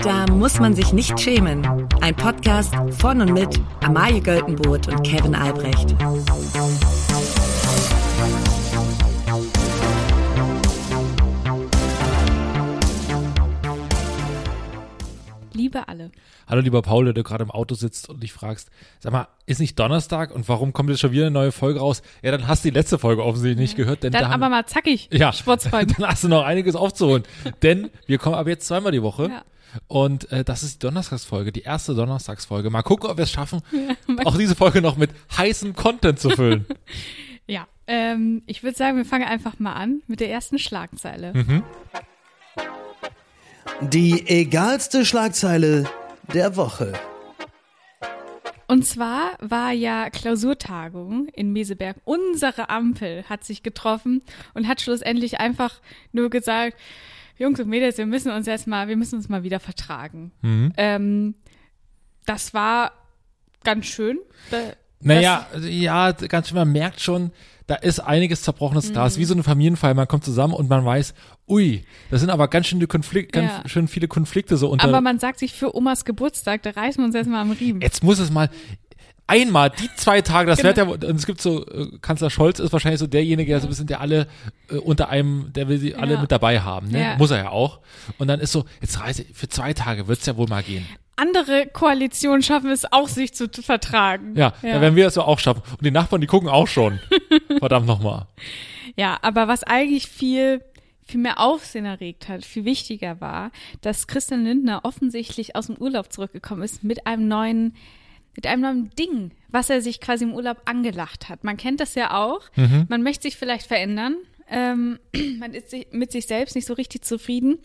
Da muss man sich nicht schämen. Ein Podcast von und mit Amalie Göltenboot und Kevin Albrecht. Liebe alle. Hallo lieber Paul, der du gerade im Auto sitzt und dich fragst, sag mal, ist nicht Donnerstag und warum kommt jetzt schon wieder eine neue Folge raus? Ja, dann hast du die letzte Folge offensichtlich nicht gehört. Denn Dann da haben- aber mal zackig, ja, Sportsfreund. dann hast du noch einiges aufzuholen. denn wir kommen ab jetzt zweimal die Woche. Ja. Und äh, das ist die Donnerstagsfolge, die erste Donnerstagsfolge. Mal gucken, ob wir es schaffen, auch diese Folge noch mit heißem Content zu füllen. Ja, ähm, ich würde sagen, wir fangen einfach mal an mit der ersten Schlagzeile. Hm. Die egalste Schlagzeile der Woche. Und zwar war ja Klausurtagung in Meseberg. Unsere Ampel hat sich getroffen und hat schlussendlich einfach nur gesagt, Jungs und Mädels, wir müssen uns jetzt mal, wir müssen uns mal wieder vertragen. Ähm, das war ganz schön. Da- Naja, ja, ganz schön, man merkt schon, da ist einiges zerbrochenes Glas, wie so eine Familienfeier. Man kommt zusammen und man weiß, ui, das sind aber ganz schön, die Konflikt, ganz Ja. schön viele Konflikte so unter. Aber man sagt sich für Omas Geburtstag, da reißen wir uns jetzt mal am Riemen. Jetzt muss es mal einmal die zwei Tage, das Genau. wird ja, und es gibt so, äh, Kanzler Scholz ist wahrscheinlich so derjenige, der so ein bisschen, der alle äh, unter einem, der will sie alle Ja. mit dabei haben, ne? Ja. Muss er ja auch. Und dann ist so, jetzt reise für zwei Tage wird's ja wohl mal gehen. Andere Koalitionen schaffen es auch, sich zu vertragen. Ja, da werden wir das so auch schaffen. Und die Nachbarn, die gucken auch schon. Verdammt nochmal. Ja, aber was eigentlich viel, viel mehr Aufsehen erregt hat, viel wichtiger war, dass Christian Lindner offensichtlich aus dem Urlaub zurückgekommen ist mit einem neuen, mit einem neuen Ding, was er sich quasi im Urlaub angelacht hat. Man kennt das ja auch. Man möchte sich vielleicht verändern. Ähm, man ist mit sich selbst nicht so richtig zufrieden.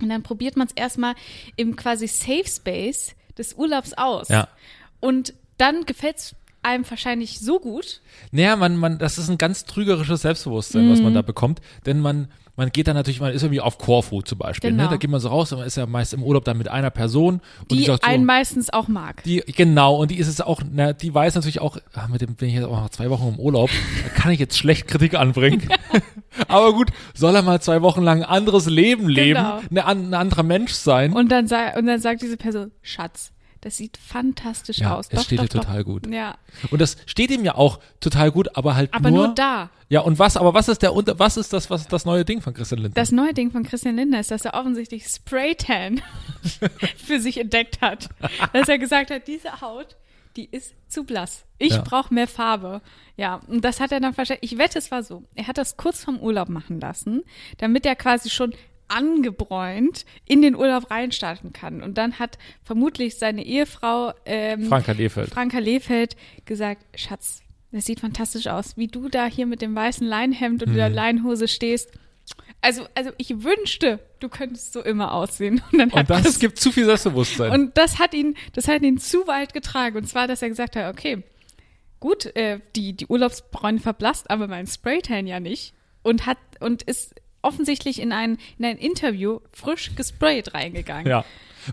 Und dann probiert man es erstmal im quasi Safe Space des Urlaubs aus. Ja. Und dann gefällt's einem wahrscheinlich so gut. Naja, man, man, das ist ein ganz trügerisches Selbstbewusstsein, was man Mhm. da bekommt. Denn man, man geht dann natürlich, man ist irgendwie auf Korfu zum Beispiel. Ne? Genau. Da geht man so raus und man ist ja meist im Urlaub dann mit einer Person. Und Die sagt so, einen meistens auch mag. Die, genau, und die ist es auch, na, die weiß natürlich auch, ah, mit dem bin ich jetzt auch noch zwei Wochen im Urlaub, da kann ich jetzt schlecht Kritik anbringen. Aber gut, soll er mal zwei Wochen lang ein anderes Leben leben, Genau. ne, an, ein anderer Mensch sein. Und dann, sa und dann sagt diese Person, Schatz, das sieht fantastisch Ja, aus. es doch, steht doch, dir doch. total gut. Ja, Und das steht ihm ja auch total gut, aber halt aber nur, nur, da. Ja, und was, aber was ist der Unter, was ist das, was das neue Ding von Christian Lindner? Das neue Ding von Christian Lindner ist, dass er offensichtlich Spraytan für sich entdeckt hat. Dass er gesagt hat, diese Haut, die ist zu blass. Ich Ja. brauche mehr Farbe. Ja, und das hat er dann wahrscheinlich, ich wette, es war so. Er hat das kurz vorm Urlaub machen lassen, damit er quasi schon angebräunt in den Urlaub reinstarten kann. Und dann hat vermutlich seine Ehefrau ähm, Franka Lehfeld. Franka Lehfeld gesagt, Schatz, das sieht fantastisch aus, wie du da hier mit dem weißen Leinhemd und Mhm. der Leinhose stehst. Also, also ich wünschte, du könntest so immer aussehen. Und, dann Und das Chris- gibt zu viel Selbstbewusstsein. und das hat ihn, das hat ihn zu weit getragen. Und zwar, dass er gesagt hat, okay, gut, äh, die, die Urlaubsbräune verblasst, aber mein Spraytan ja nicht. Und hat, und ist offensichtlich in ein, in ein Interview frisch gesprayt reingegangen. ja.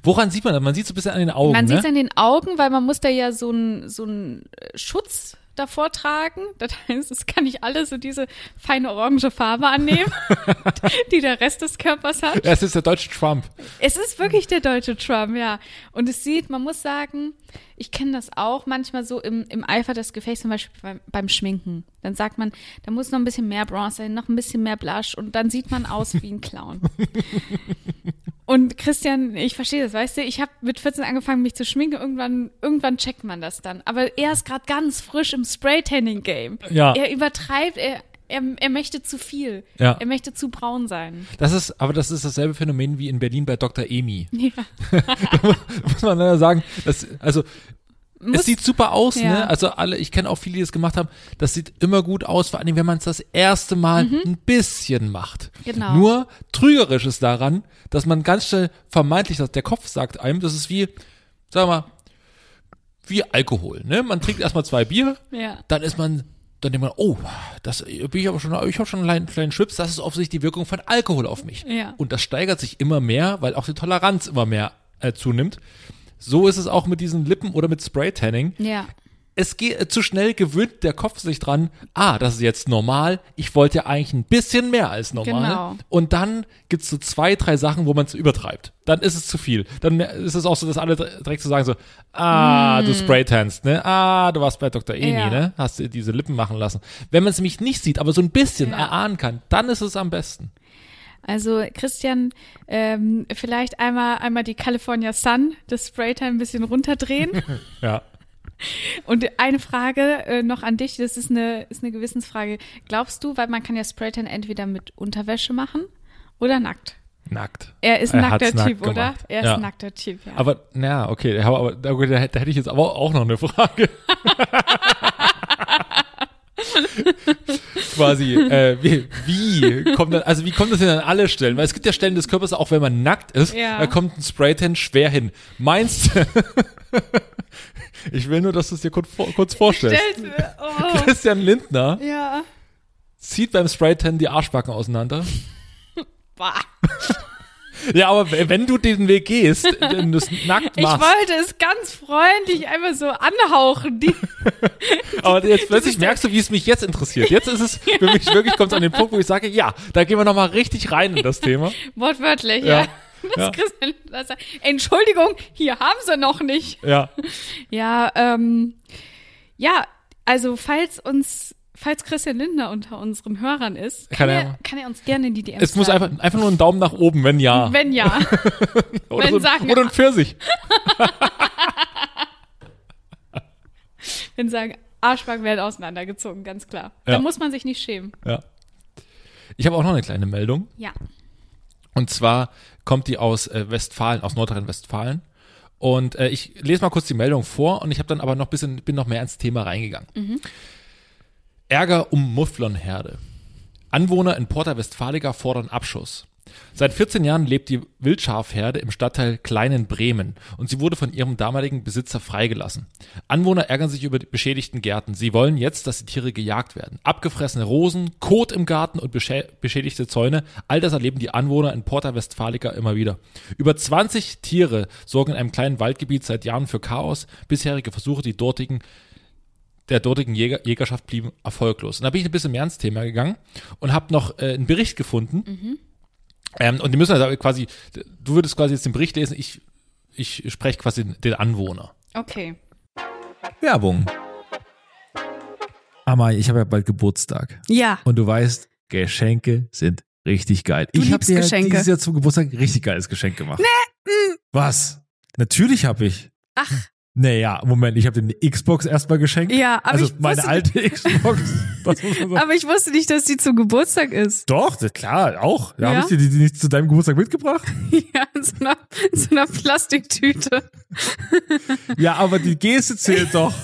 Woran sieht man das? Man sieht so ein bisschen an den Augen, Man ne? sieht es an den Augen, weil man muss da ja so einen so einen, äh, Schutz davor tragen. Das heißt, es kann nicht alles so diese feine orange Farbe annehmen, die der Rest des Körpers hat. Es ist der deutsche Trump. Es ist wirklich der deutsche Trump, ja. Und es sieht, man muss sagen, ich kenne das auch manchmal so im, im Eifer des Gefechts, zum Beispiel beim, beim Schminken. Dann sagt man, da muss noch ein bisschen mehr Bronze sein, noch ein bisschen mehr Blush und dann sieht man aus wie ein Clown. Und Christian, ich verstehe das, weißt du, ich habe mit 14 angefangen, mich zu schminken. Irgendwann, irgendwann checkt man das dann. Aber er ist gerade ganz frisch im Spray-Tanning-Game. Ja. Er übertreibt, er, er, er möchte zu viel. Ja. Er möchte zu braun sein. Das ist, aber das ist dasselbe Phänomen wie in Berlin bei Dr. Emi. Ja. muss man leider sagen. Das, also Muss- es sieht super aus, Ja. ne? Also alle, ich kenne auch viele, die das gemacht haben. Das sieht immer gut aus, vor allem wenn man es das erste Mal ein bisschen macht. Mhm. Genau. Nur trügerisch ist daran, dass man ganz schnell vermeintlich, dass der Kopf sagt einem, das ist wie, sag mal, wie Alkohol, ne? Man trinkt erstmal zwei Bier, Ja. dann ist man, dann denkt man, oh, das bin ich aber schon, ich habe schon einen kleinen, kleinen Schwips, das ist offensichtlich die Wirkung von Alkohol auf mich. Ja. Und das steigert sich immer mehr, weil auch die Toleranz immer mehr äh, zunimmt. So ist es auch mit diesen Lippen oder mit Spray-Tanning. Ja. Es geht zu schnell gewöhnt der Kopf sich dran, ah, das ist jetzt normal, ich wollte ja eigentlich ein bisschen mehr als normal. Genau. Und dann gibt's so zwei, drei Sachen, wo man es übertreibt. Dann ist es zu viel. Dann ist es auch so, dass alle direkt so sagen so, ah, du spraytanst, ne? Ah, du warst bei Dr. Eni, Mm. Ja. ne? Hast dir diese Lippen machen lassen. Wenn man es nämlich nicht sieht, aber so ein bisschen Ja. erahnen kann, dann ist es am besten. Also Christian, ähm, vielleicht einmal einmal die California Sun, das Spraytime ein bisschen runterdrehen. Ja. Und eine Frage äh, noch an dich, das ist eine, ist eine Gewissensfrage. Glaubst du, weil man kann ja Spraytan entweder mit Unterwäsche machen oder nackt? Nackt. Er ist ein Er nackter nackt Typ, oder? gemacht. Er ist Ja. ein nackter Typ, ja. Aber, naja, okay, aber, da, da hätte ich jetzt aber auch noch eine Frage. Quasi, äh, wie, wie kommt das, also wie kommt das denn an alle Stellen? Weil es gibt ja Stellen des Körpers, auch wenn man nackt ist, Ja. da kommt ein Spraytan schwer hin. Meinst du? ich will nur, dass du es dir kurz, kurz vorstellst. Mir, oh, Christian Lindner ja. zieht beim Spraytan die Arschbacken auseinander. Bah. Ja, aber wenn du den Weg gehst, wenn du es nackt Ich machst, wollte es ganz freundlich einfach so anhauchen. Die, Aber jetzt plötzlich merkst du, wie es mich jetzt interessiert. Jetzt ist es für mich wirklich, kommt es an den Punkt, wo ich sage, ja, da gehen wir nochmal richtig rein in das Thema. wortwörtlich, Ja. ja. Das Ja. Christian, das, Entschuldigung, hier haben sie noch nicht. Ja, Ja, ähm, ja, also falls uns, falls Christian Lindner unter unseren Hörern ist, Kann kann, er- kann er uns gerne in die DMs es muss einfach, einfach nur ein Daumen nach oben, wenn ja. Wenn ja. oder, wenn so, sagen- oder ein Pfirsich. wenn sagen, Arschbacken werden auseinandergezogen, ganz klar. Ja. Da muss man sich nicht schämen. Ja. Ich habe auch noch eine kleine Meldung. Ja. Und zwar kommt die aus äh, Westfalen, aus Nordrhein-Westfalen. Und äh, ich lese mal kurz die Meldung vor und ich habe dann aber noch ein bisschen, bin noch mehr ins Thema reingegangen. Ärger um Mufflonherde. Anwohner in Porta Westfalica fordern Abschuss. Seit 14 Jahren lebt die Wildschafherde im Stadtteil Kleinen Bremen und sie wurde von ihrem damaligen Besitzer freigelassen. Anwohner ärgern sich über die beschädigten Gärten. Sie wollen jetzt, dass die Tiere gejagt werden. Abgefressene Rosen, Kot im Garten und beschä beschädigte Zäune, all das erleben die Anwohner in Porta Westfalica immer wieder. Über 20 Tiere sorgen in einem kleinen Waldgebiet seit Jahren für Chaos. Bisherige Versuche, die dortigen der dortigen Jäger, Jägerschaft blieben erfolglos. Und da bin ich ein bisschen mehr ins Thema gegangen und habe noch äh, einen Bericht gefunden. Ähm, und die müssen also quasi, du würdest quasi jetzt den Bericht lesen, ich, ich spreche quasi den Anwohner. Okay. Werbung. Amai, ich habe ja bald Geburtstag. Ja. Und du weißt, Geschenke sind richtig geil. Du ich habe dir Geschenke. dieses Jahr zum Geburtstag ein richtig geiles Geschenk gemacht. Nee. Was? Natürlich habe ich. Ach, Naja, Moment, ich habe dir eine Xbox erstmal geschenkt. ja, aber also ich meine alte Xbox. Man sagen. aber ich wusste nicht, dass die zum Geburtstag ist. Doch, klar, auch. Da Ja? habe ich dir die, die nicht zu deinem Geburtstag mitgebracht. Ja, in so einer, in so einer Plastiktüte. Ja, aber die Geste zählt doch.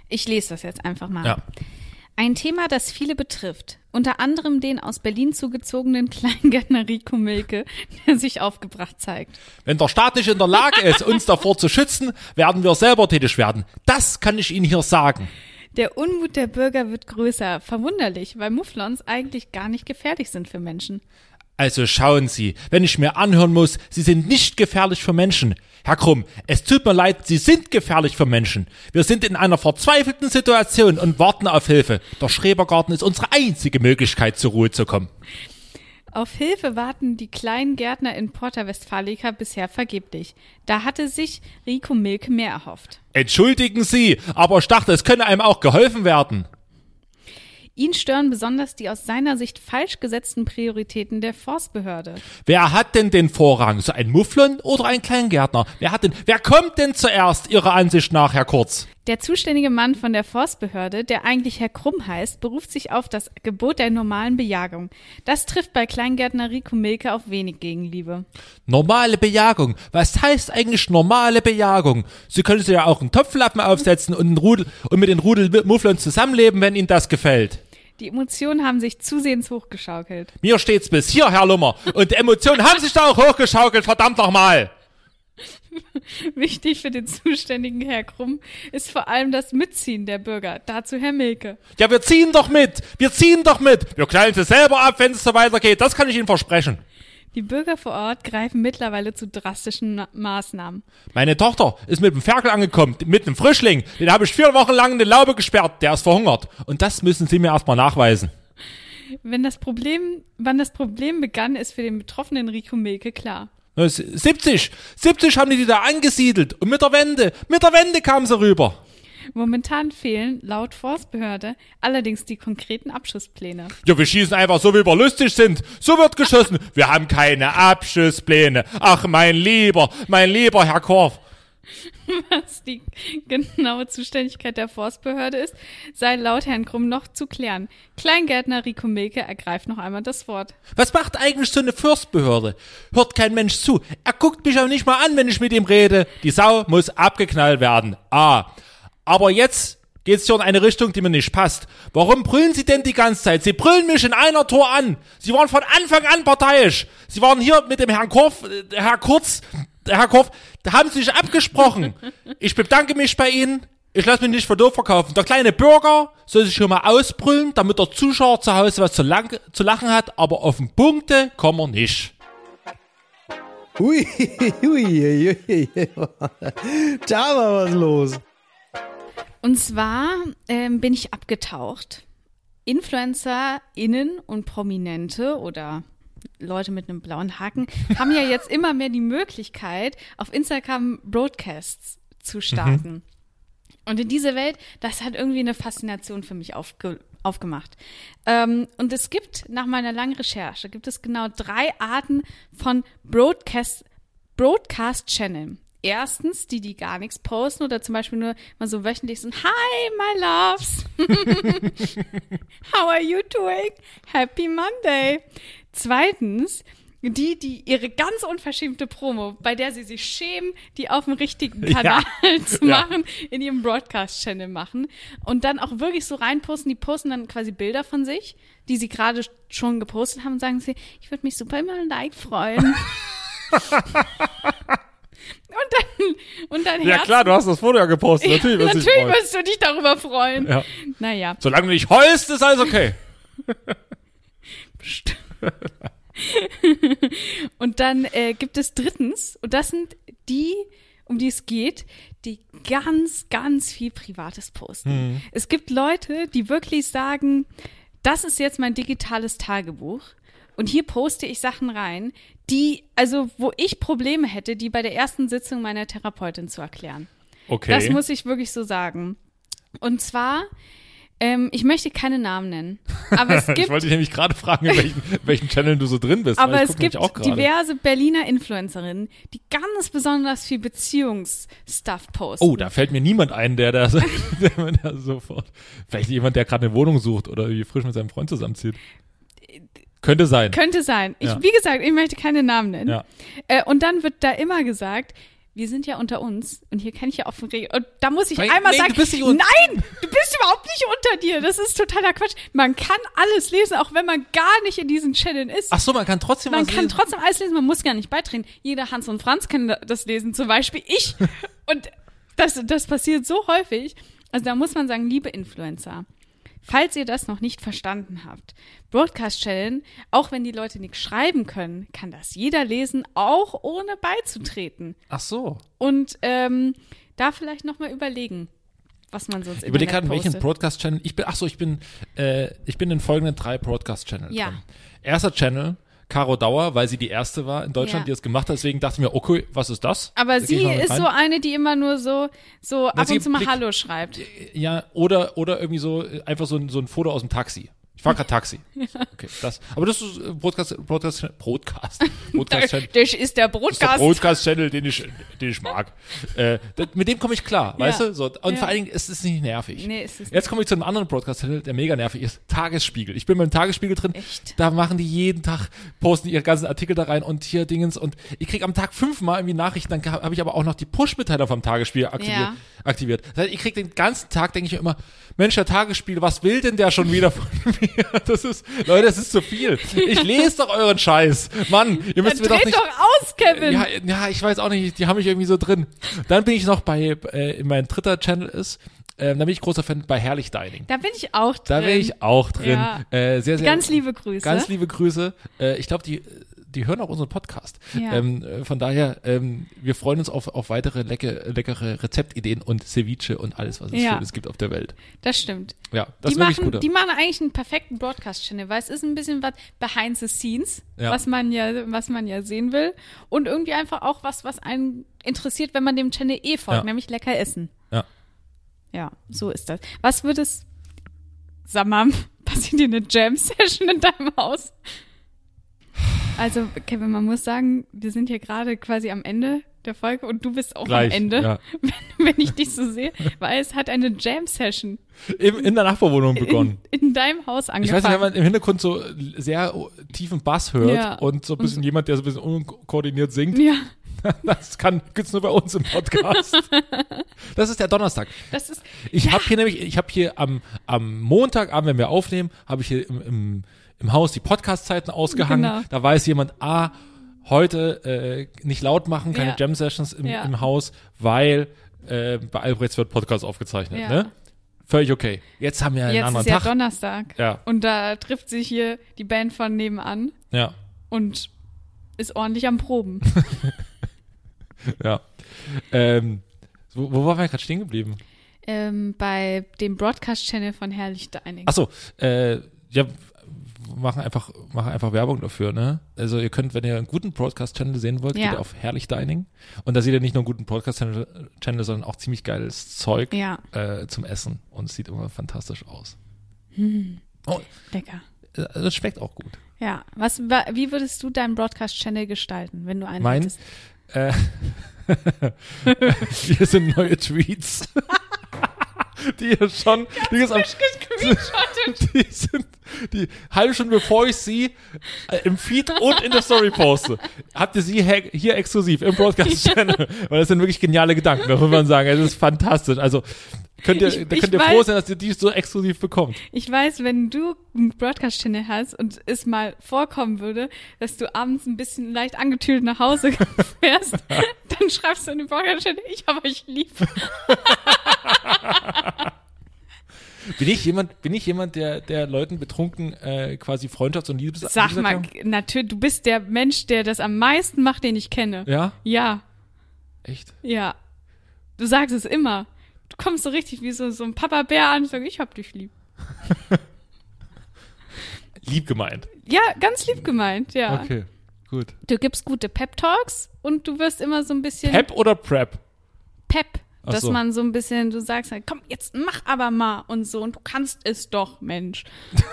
Ich lese das jetzt einfach mal. Ja. Ein Thema, das viele betrifft. Unter anderem den aus Berlin zugezogenen Kleingärtner Rico Milke, der sich aufgebracht zeigt. Wenn der Staat nicht in der Lage ist, uns davor zu schützen, werden wir selber tätig werden. Das kann ich Ihnen hier sagen. Der Unmut der Bürger wird größer. Verwunderlich, weil Mufflons eigentlich gar nicht gefährlich sind für Menschen. Also schauen Sie, wenn ich mir anhören muss, Sie sind nicht gefährlich für Menschen. Herr Krumm, es tut mir leid, Sie sind gefährlich für Menschen. Wir sind in einer verzweifelten Situation und warten auf Hilfe. Der Schrebergarten ist unsere einzige Möglichkeit, zur Ruhe zu kommen. Auf Hilfe warten die kleinen Gärtner in Porta Westfalica bisher vergeblich. Da hatte sich Rico Milke mehr erhofft. Entschuldigen Sie, aber ich dachte, es könne einem auch geholfen werden. Ihn stören besonders die aus seiner Sicht falsch gesetzten Prioritäten der Forstbehörde. Wer hat denn den Vorrang? So ein Mufflon oder ein Kleingärtner? Wer hat denn, wer kommt denn zuerst Ihrer Ansicht nach, Herr Kurz? Der zuständige Mann von der Forstbehörde, der eigentlich Herr Krumm heißt, beruft sich auf das Gebot der normalen Bejagung. Das trifft bei Kleingärtner Rico Milke auf wenig Gegenliebe. Normale Bejagung. Was heißt eigentlich normale Bejagung? Sie können sich ja auch einen Topflappen aufsetzen und, einen Rudel, und mit den Rudelmufflern zusammenleben, wenn Ihnen das gefällt. Die Emotionen haben sich zusehends hochgeschaukelt. Mir steht's bis hier, Herr Lummer. Und die Emotionen haben sich da auch hochgeschaukelt, verdammt nochmal. Wichtig für den zuständigen Herr Krumm ist vor allem das Mitziehen der Bürger. Dazu Herr Milke. Ja, wir ziehen doch mit. Wir ziehen doch mit. Wir knallen sie selber ab, wenn es so weitergeht. Das kann ich Ihnen versprechen. Die Bürger vor Ort greifen mittlerweile zu drastischen Na Maßnahmen. Meine Tochter ist mit dem Ferkel angekommen, mit einem Frischling. Den habe ich vier Wochen lang in die Laube gesperrt. Der ist verhungert. Und das müssen Sie mir erstmal nachweisen. Wenn das Problem, wann das Problem begann, ist für den betroffenen Rico Milke klar. 70, 70 haben die die da angesiedelt. Und mit der Wende, mit der Wende kamen sie rüber. Momentan fehlen laut Forstbehörde allerdings die konkreten Abschusspläne. Ja, wir schießen einfach so, wie wir lustig sind. So wird geschossen. Wir haben keine Abschusspläne. Ach, mein lieber, mein lieber Herr Korf. Was die genaue Zuständigkeit der Forstbehörde ist, sei laut Herrn Krumm noch zu klären. Kleingärtner Rico Milke ergreift noch einmal das Wort. Was macht eigentlich so eine Fürstbehörde? Hört kein Mensch zu. Er guckt mich auch nicht mal an, wenn ich mit ihm rede. Die Sau muss abgeknallt werden. Ah. Aber jetzt geht's hier in eine Richtung, die mir nicht passt. Warum brüllen Sie denn die ganze Zeit? Sie brüllen mich in einer Tour an. Sie waren von Anfang an parteiisch. Sie waren hier mit dem Herrn Korf, äh, Herr Kurz, Herr Korf, da haben Sie sich abgesprochen. Ich bedanke mich bei Ihnen. Ich lasse mich nicht für doof verkaufen. Der kleine Bürger soll sich schon mal ausbrüllen, damit der Zuschauer zu Hause was zu, lang, zu lachen hat, aber auf den Punkte kommen wir nicht. Hui, hui, hui, hui. Da war was los. Und zwar ähm, bin ich abgetaucht. InfluencerInnen und Prominente oder Leute mit einem blauen Haken haben ja jetzt immer mehr die Möglichkeit, auf Instagram Broadcasts zu starten. Und in diese Welt, das hat irgendwie eine Faszination für mich aufge aufgemacht. Ähm, und es gibt, nach meiner langen Recherche, gibt es genau drei Arten von Broadcast, Broadcast Channel. Erstens, die, die gar nichts posten oder zum Beispiel nur mal so wöchentlich so, Hi, my loves. How are you doing? Happy Monday. Zweitens, die, die ihre ganz unverschämte Promo, bei der sie sich schämen, die auf dem richtigen Kanal zu Ja. machen, in ihrem Broadcast-Channel machen und dann auch wirklich so reinposten. Die posten dann quasi Bilder von sich, die sie gerade schon gepostet haben und sagen sie, ich würde mich super über ein Like freuen. und dann, und dann Ja Herz- klar, du hast das Foto ja gepostet. Natürlich, dich Natürlich freuen. wirst du dich darüber freuen. Ja. Naja. Solange du nicht heulst, ist alles okay. Und dann äh, gibt es drittens, und das sind die, um die es geht, die ganz, ganz viel Privates posten. Es gibt Leute, die wirklich sagen, das ist jetzt mein digitales Tagebuch. Und hier poste ich Sachen rein, die, also wo ich Probleme hätte, die bei der ersten Sitzung meiner Therapeutin zu erklären. Okay. Das muss ich wirklich so sagen. Und zwar, ähm, ich möchte keine Namen nennen, aber es ich gibt wollte dich nämlich gerade fragen, in welchen, welchen Channel du so drin bist. aber ich es gibt diverse Berliner Influencerinnen, die ganz besonders viel Beziehungsstuff posten. Oh, da fällt mir niemand ein, der da der, der sofort. Vielleicht jemand, der gerade eine Wohnung sucht oder irgendwie frisch mit seinem Freund zusammenzieht. Könnte sein. Könnte sein. Ich, Ja. Wie gesagt, ich möchte keine Namen nennen. Ja. Äh, und dann wird da immer gesagt, wir sind ja unter uns und hier kann ich ja offen reden. Und da muss ich Nein, einmal nee, sagen, du bist nicht unter- nein, du bist überhaupt nicht unter dir. Das ist totaler Quatsch. Man kann alles lesen, auch wenn man gar nicht in diesen Channeln ist. Ach so, man kann trotzdem Man was kann lesen. trotzdem alles lesen, man muss gar nicht beitreten. Jeder Hans und Franz kann da- das lesen, zum Beispiel ich. Und das, das passiert so häufig. Also da muss man sagen, liebe Influencer, falls ihr das noch nicht verstanden habt, Broadcast-Channel, auch wenn die Leute nichts schreiben können, kann das jeder lesen, auch ohne beizutreten. Ach so. Und ähm, da vielleicht nochmal überlegen, was man sonst Überleg gerade, welchen postet. Broadcast-Channel. Ich bin, ach so, ich bin, äh, ich bin in folgenden drei Broadcast-Channel Ja. drin. Erster Channel, Caro Dauer, weil sie die erste war in Deutschland, Ja. die das gemacht hat. Deswegen dachte ich mir, okay, was ist das? Aber Da sie ist so eine, die immer nur so, so ab und zu mal Hallo schreibt. Ja, oder, oder irgendwie so, äh, einfach so ein, so ein Foto aus dem Taxi. Ich fahr grad Taxi. Okay, das. Aber das ist äh, Broadcast, Broadcast, Broadcast, Broadcast Channel. Das ist der Das ist der Broadcast. Broadcast-Channel, den ich, den ich mag. Äh, das, mit dem komme ich klar, weißt du? So, und Ja. vor allen Dingen ist es nicht nervig. Nee, ist es nicht. Jetzt komme ich zu einem anderen Broadcast-Channel, der mega nervig ist. Tagesspiegel. Ich bin beim Tagesspiegel drin. Echt? Da machen die jeden Tag, posten ihre ganzen Artikel da rein und hier Dingens. Und ich krieg am Tag fünfmal irgendwie Nachrichten. Dann habe ich aber auch noch die Push-Mitteilung vom Tagesspiegel aktiviert. Ja. aktiviert. Das heißt, ich krieg den ganzen Tag, denke ich mir immer, Mensch, der Tagesspiegel, was will denn der schon wieder von mir? Das ist, Leute, das ist zu viel. Ich lese doch euren Scheiß. Mann, ihr müsst mir doch nicht... doch aus, Kevin. Ja, ja, ich weiß auch nicht, die haben mich irgendwie so drin. Dann bin ich noch bei, äh, in mein dritter Channel ist, ähm, da bin ich großer Fan bei Herrlich Dining. Da bin ich auch drin. Da bin ich auch drin. Ja. Äh, sehr, sehr, Ganz liebe Grüße. Ganz liebe Grüße. Äh, ich glaube, die, die hören auch unseren Podcast. Ja. Ähm, äh, von daher, ähm, wir freuen uns auf, auf weitere lecke, leckere Rezeptideen und Ceviche und alles, was es Ja. Schönes gibt auf der Welt. Das stimmt. Ja, das die, ist machen, die machen eigentlich einen perfekten Broadcast-Channel, weil es ist ein bisschen was behind the scenes, Ja. was man ja, was man ja sehen will. Und irgendwie einfach auch was, was einen interessiert, wenn man dem Channel eh folgt, nämlich lecker essen. Ja. Ja, so ist das. Was würdest, sag mal, passiert dir eine Jam-Session in deinem Haus? Also, Kevin, man muss sagen, wir sind hier gerade quasi am Ende der Folge und du bist auch Gleich, am Ende, ja. wenn, wenn ich dich so sehe, weil es hat eine Jam-Session Im, in der Nachbarwohnung begonnen. in, in deinem Haus Ich angefangen. weiß nicht, wenn man im Hintergrund so sehr tiefen Bass hört Ja. und so ein bisschen jemand, der so ein bisschen unkoordiniert singt, ja, das kann, gibt's nur bei uns im Podcast. Das ist der Donnerstag. das ist, Ich habe hier nämlich, ich habe hier am, am Montagabend, wenn wir aufnehmen, habe ich hier im, im, im Haus die Podcast-Zeiten ausgehangen. Genau. Da weiß jemand, ah, heute äh, nicht laut machen, keine Ja. Jam-Sessions im, Ja. im Haus, weil äh, bei Albrechts wird Podcast aufgezeichnet. Ja. Ne? Völlig okay. Jetzt haben wir einen jetzt anderen ist ja Tag. Donnerstag. Ja. Und da trifft sich hier die Band von nebenan Ja, und ist ordentlich am Proben. ja. Ähm, wo, wo waren wir gerade stehen geblieben? ähm, bei dem Broadcast-Channel von Herrlich Dining. Achso, äh, ja, machen einfach, machen einfach Werbung dafür, ne? Also ihr könnt, wenn ihr einen guten Broadcast-Channel sehen wollt, Ja. geht auf Herrlich Dining. Und da seht ihr nicht nur einen guten Broadcast-Channel, Channel, sondern auch ziemlich geiles Zeug Ja, äh, zum Essen. Und es sieht immer fantastisch aus. Oh, lecker. äh, das schmeckt auch gut. Ja, was, wa- wie würdest du deinen Broadcast-Channel gestalten, wenn du einen Mein? hättest? Äh, hier sind neue Tweets. Die hier schon, die, ist am, die sind die halbe Stunde bevor ich sie äh, im Feed und in der Story poste, habt ihr sie hier exklusiv im Broadcast Channel, weil das sind wirklich geniale Gedanken, das muss man sagen. Es ist fantastisch. Also könnt ihr, Ich- da könnt ihr weiß- froh sein, dass ihr die so exklusiv bekommt. Ich weiß, wenn du einen Broadcast-Channel hast und es mal vorkommen würde, dass du abends ein bisschen leicht angetüdelt nach Hause fährst, dann schreibst du in den Broadcast-Channel, ich habe euch lieb. Bin ich jemand, bin ich jemand, der, der Leuten betrunken äh, quasi Freundschafts- und Liebes Sag mal, natürlich, du bist der Mensch, der das am meisten macht, den ich kenne. Ja? Ja, Echt? ja. Du sagst es immer. Du kommst so richtig wie so, so ein Papa-Bär an und sagst, ich hab dich lieb. Lieb gemeint. Ja, ganz lieb gemeint, ja. Okay, gut. Du gibst gute Pep-Talks und du wirst immer so ein bisschen Pep oder Prep? Pep. Ach Dass so. man so ein bisschen, du sagst halt, komm, jetzt mach aber mal und so und du kannst es doch, Mensch.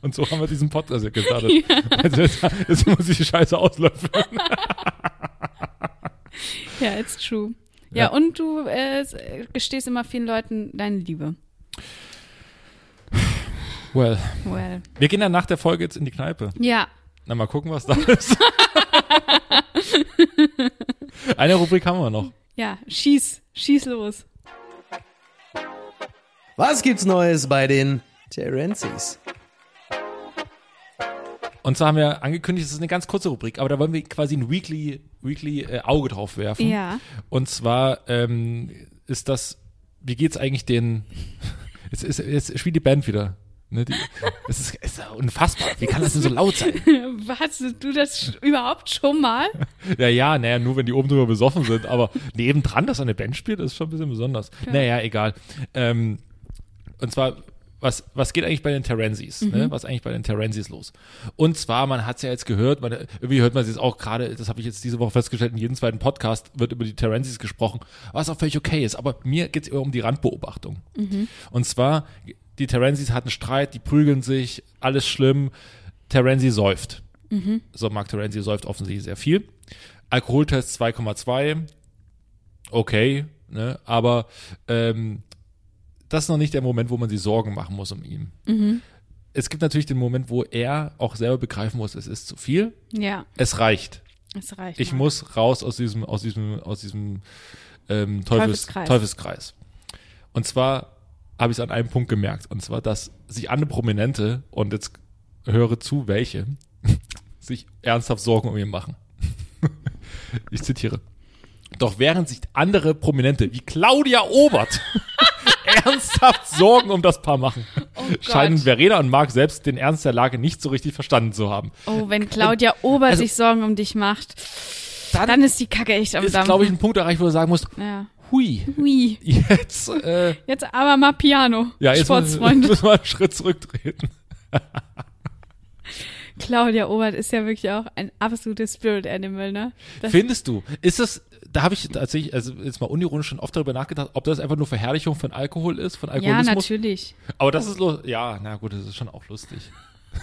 Und so haben wir diesen Podcast jetzt gestartet. Also jetzt, jetzt muss ich die Scheiße auslöffeln. Ja, it's true. Ja, Ja. und du äh, gestehst immer vielen Leuten deine Liebe. Well, Well. wir gehen dann nach der Folge jetzt in die Kneipe. Ja, Na, mal gucken, was da ist. Eine Rubrik haben wir noch. ja, schieß, schieß los. Was gibt's Neues bei den Terenzis? Und zwar haben wir angekündigt, das ist eine ganz kurze Rubrik, aber da wollen wir quasi ein Weekly, Weekly äh, Auge drauf werfen. Ja. Und zwar ähm, ist das, wie geht's eigentlich den, jetzt, ist, jetzt spielt die Band wieder. Ne, die, das ist, ist ja unfassbar. Wie kann das denn so laut sein? Hattest du das überhaupt schon mal? Ja, ja, naja, nur wenn die oben drüber besoffen sind, aber nebendran, dass eine Band spielt, ist schon ein bisschen besonders. Naja, egal. Ähm, und zwar was, was geht eigentlich bei den Terenzis? Ne? Was ist eigentlich bei den Terenzis los? Und zwar, man hat es ja jetzt gehört, man, irgendwie hört man es jetzt auch gerade, das habe ich jetzt diese Woche festgestellt, in jedem zweiten Podcast wird über die Terenzis gesprochen, was auch völlig okay ist. Aber mir geht es eher um die Randbeobachtung. Und zwar, die Terenzis hatten Streit, die prügeln sich, alles schlimm. Terenzi säuft. So, Mark Terenzi säuft offensichtlich sehr viel. Alkoholtest 2,2. Okay, ne? aber ähm, das ist noch nicht der Moment, wo man sich Sorgen machen muss um ihn. Es gibt natürlich den Moment, wo er auch selber begreifen muss, es ist zu viel. Ja, Es reicht. es reicht. Ich mal. muss raus aus diesem, aus diesem, aus diesem ähm, Teufels, Teufelskreis. Teufelskreis. Und zwar habe ich es an einem Punkt gemerkt, und zwar, dass sich andere Prominente, und jetzt höre zu, welche, sich ernsthaft Sorgen um ihn machen. ich zitiere. Doch während sich andere Prominente wie Claudia Obert ernsthaft Sorgen um das Paar machen, scheinen Verena und Marc selbst den Ernst der Lage nicht so richtig verstanden zu haben. Oh, wenn Claudia Ober Also- sich Sorgen um dich macht, Dann, dann ist die Kacke echt am ist, Dampfen. glaube ich, ein Punkt erreicht, wo du sagen musst, ja. Hui, Hui. jetzt, äh, Jetzt aber mal Piano. ja, jetzt müssen Sportsfreunde. müssen wir einen Schritt zurücktreten. Claudia Obert ist ja wirklich auch ein absolutes Spirit Animal, ne? Das, Findest du, ist das, da habe ich tatsächlich, also jetzt mal unironisch schon oft darüber nachgedacht, ob das einfach nur Verherrlichung von Alkohol ist, von ja, Alkoholismus. natürlich. Aber das ist, lo- ja, na gut, das ist schon auch lustig.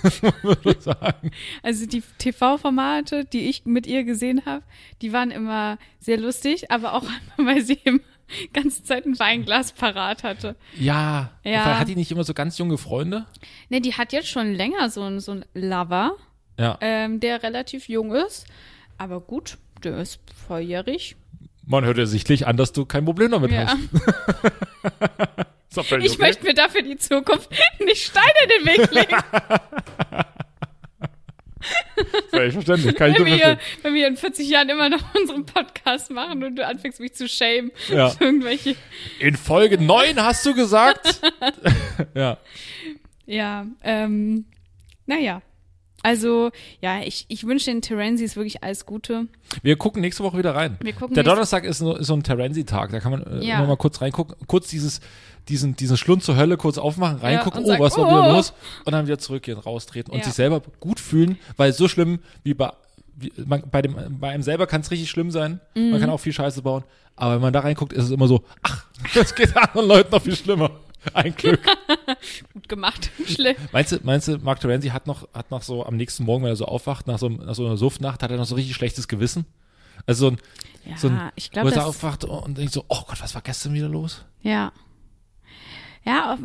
Also die TV-Formate, die ich mit ihr gesehen habe, die waren immer sehr lustig, aber auch weil sie immer ganze Zeit ein Weinglas parat hatte. Ja, Ja. Hat die nicht immer so ganz junge Freunde? Ne, die hat jetzt schon länger so, einen- so Lover, Ja. ähm, der relativ jung ist. Aber gut, der ist volljährig. Man hört ja sichtlich an, dass du kein Problem damit Ja. hast. Ich okay. möchte mir dafür die Zukunft nicht Steine in den Weg legen. Völlig verständlich, kann ich wenn wir, verstehen. wenn wir in 40 Jahren immer noch unseren Podcast machen und du anfängst mich zu shamen. Ja. für Irgendwelche. In Folge 9 hast du gesagt? ja. Ja, ähm, naja. Also, ja, ich, ich wünsche den Terenzis wirklich alles Gute. Wir gucken nächste Woche wieder rein. Wir gucken Der Donnerstag ist so, ist so ein Terenzi-Tag, da kann man äh, Ja. immer mal kurz reingucken, kurz dieses, diesen, diesen Schlund zur Hölle kurz aufmachen, reingucken, und oh, sagen, was war oh. wieder los? Und dann wieder zurückgehen, raustreten und Ja. sich selber gut fühlen, weil so schlimm wie bei, wie, man, bei, dem, bei einem selber kann es richtig schlimm sein, Mhm. man kann auch viel Scheiße bauen, aber wenn man da reinguckt, ist es immer so, ach, das geht anderen Leuten noch viel schlimmer. Ein Glück. Gut gemacht. Schlimm. Meinst du, meinst du, Mark Terenzi hat noch, hat noch so am nächsten Morgen, wenn er so aufwacht, nach so, nach so einer Suftnacht, hat er noch so richtig schlechtes Gewissen? Also so ein, Ja, so ein ich wo glaube, er aufwacht und denkt so, oh Gott, was war gestern wieder los? ja. Ja, ob,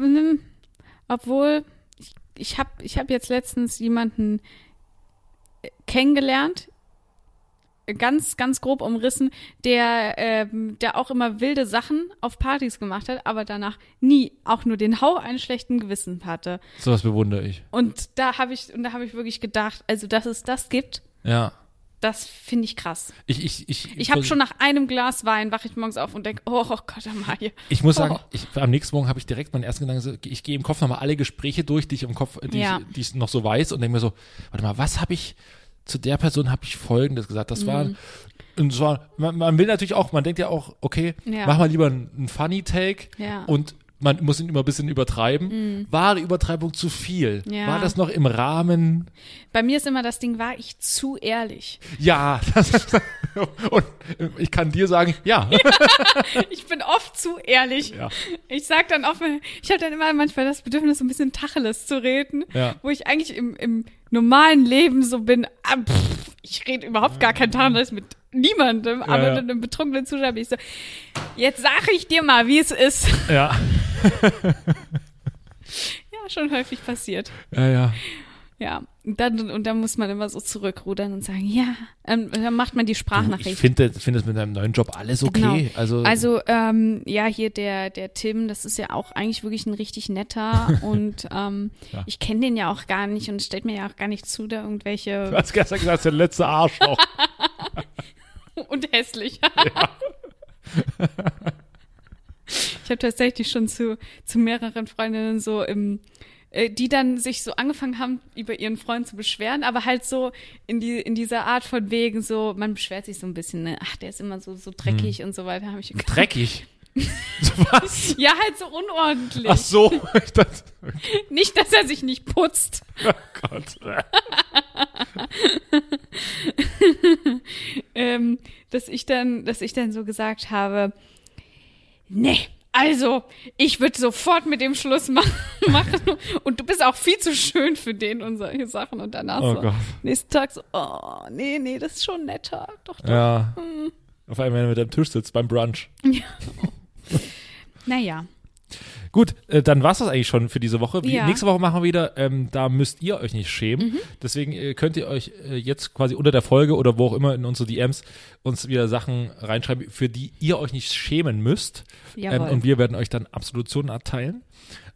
obwohl, ich, ich habe ich hab jetzt letztens jemanden äh, kennengelernt, ganz, ganz grob umrissen, der, ähm, der auch immer wilde Sachen auf Partys gemacht hat, aber danach nie auch nur den Hauch eines schlechten Gewissen hatte. Sowas bewundere ich. Und da habe ich, und da habe ich wirklich gedacht, also dass es das gibt, Ja. das finde ich krass. Ich, ich, ich, Ich habe schon nach einem Glas Wein wache ich morgens auf und denke, oh, oh Gott, Amalie. Ich muss sagen, Oh. ich, am nächsten Morgen habe ich direkt meinen ersten Gedanken, ich gehe im Kopf nochmal alle Gespräche durch, die ich im Kopf, die, Ja. ich, die ich noch so weiß und denke mir so, warte mal, was habe ich, zu der Person habe ich Folgendes gesagt, das war, Mhm. und zwar, man, man will natürlich auch, man denkt ja auch, okay, Ja. mach mal lieber einen, Funny Take Ja. Und man muss ihn immer ein bisschen übertreiben. War die Übertreibung zu viel? Ja. War das noch im Rahmen? Bei mir ist immer das Ding, war ich zu ehrlich? Ja. Das, und ich kann dir sagen, ja. Ich bin oft zu ehrlich. Ja. Ich sag dann oft, ich habe dann immer manchmal das Bedürfnis, so ein bisschen Tacheles zu reden, Ja. wo ich eigentlich im, im normalen Leben so bin, ah, pff, ich rede überhaupt gar kein Tacheles mit niemandem, aber ja. in einem betrunkenen Zustand bin ich so, jetzt sage ich dir mal, wie es ist. Ja. Ja, schon häufig passiert. Ja, ja. Ja, und dann, und dann muss man immer so zurückrudern und sagen, ja, ähm, dann macht man die Ich Sprachnachricht. finde find das mit deinem neuen Job alles okay. Genau. Also, Also, ähm, ja, hier der, der Tim, das ist ja auch eigentlich wirklich ein richtig netter und ähm, Ja. ich kenne den ja auch gar nicht und stellt mir ja auch gar nicht zu, da irgendwelche du hast gestern gesagt, der letzte Arschloch. und hässlich. ich habe tatsächlich schon zu, zu mehreren Freundinnen so im äh, die dann sich so angefangen haben, über ihren Freund zu beschweren, aber halt so in die in dieser Art von wegen so, man beschwert sich so ein bisschen, ne? ach, der ist immer so so dreckig und so weiter, habe ich gedacht. Dreckig. Was? Ja, halt so unordentlich. Ach so. Dachte, Nicht, dass er sich nicht putzt. Oh Gott. ähm, dass ich dann, dass ich dann so gesagt habe, nee, also ich würde sofort mit dem Schluss machen, und du bist auch viel zu schön für den und solche Sachen und danach Oh so Gott. nächsten Tag so, oh nee, nee, das ist schon netter, doch, doch. Ja. Auf einmal, wenn er mit am Tisch sitzt beim Brunch. Naja, Gut, äh, dann war's das eigentlich schon für diese Woche. Wie, Ja. Nächste Woche machen wir wieder, ähm, da müsst ihr euch nicht schämen. Mhm. Deswegen äh, könnt ihr euch äh, jetzt quasi unter der Folge oder wo auch immer in unsere DMs uns wieder Sachen reinschreiben, für die ihr euch nicht schämen müsst. Ähm, und wir werden euch dann Absolutionen erteilen.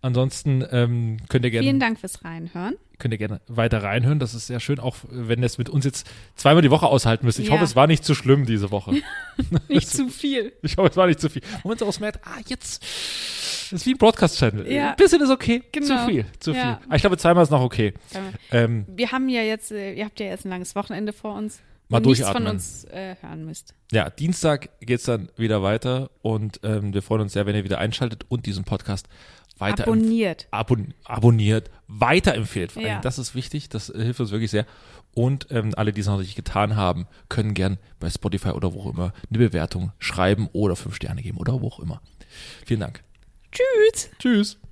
Ansonsten ähm, könnt ihr vielen gerne Dank fürs Reinhören. Könnt ihr gerne weiter reinhören. Das ist sehr schön, auch wenn ihr es mit uns jetzt zweimal die Woche aushalten müsst. Ich Ja. hoffe, es war nicht zu schlimm diese Woche. Nicht zu viel. Ich hoffe, es war nicht zu viel. Wo man so ausmerkt, ah, jetzt das ist wie ein Broadcast-Channel. Ja. Ein bisschen ist okay. Zu Genau. viel, zu Ja. viel. Aber ich glaube, zweimal ist noch okay. Ähm, Wir haben ja jetzt, äh, ihr habt ja jetzt ein langes Wochenende vor uns. Mal durchatmen. von uns äh, hören müsst. ja, Dienstag geht's dann wieder weiter und ähm, wir freuen uns sehr, wenn ihr wieder einschaltet und diesen Podcast weiter Abonniert. abon abonniert, weiterempfehlt. Ja. Das ist wichtig, das hilft uns wirklich sehr. Und ähm, alle, die es noch nicht getan haben, können gern bei Spotify oder wo auch immer eine Bewertung schreiben oder fünf Sterne geben oder wo auch immer. Vielen Dank. Tschüss. Tschüss.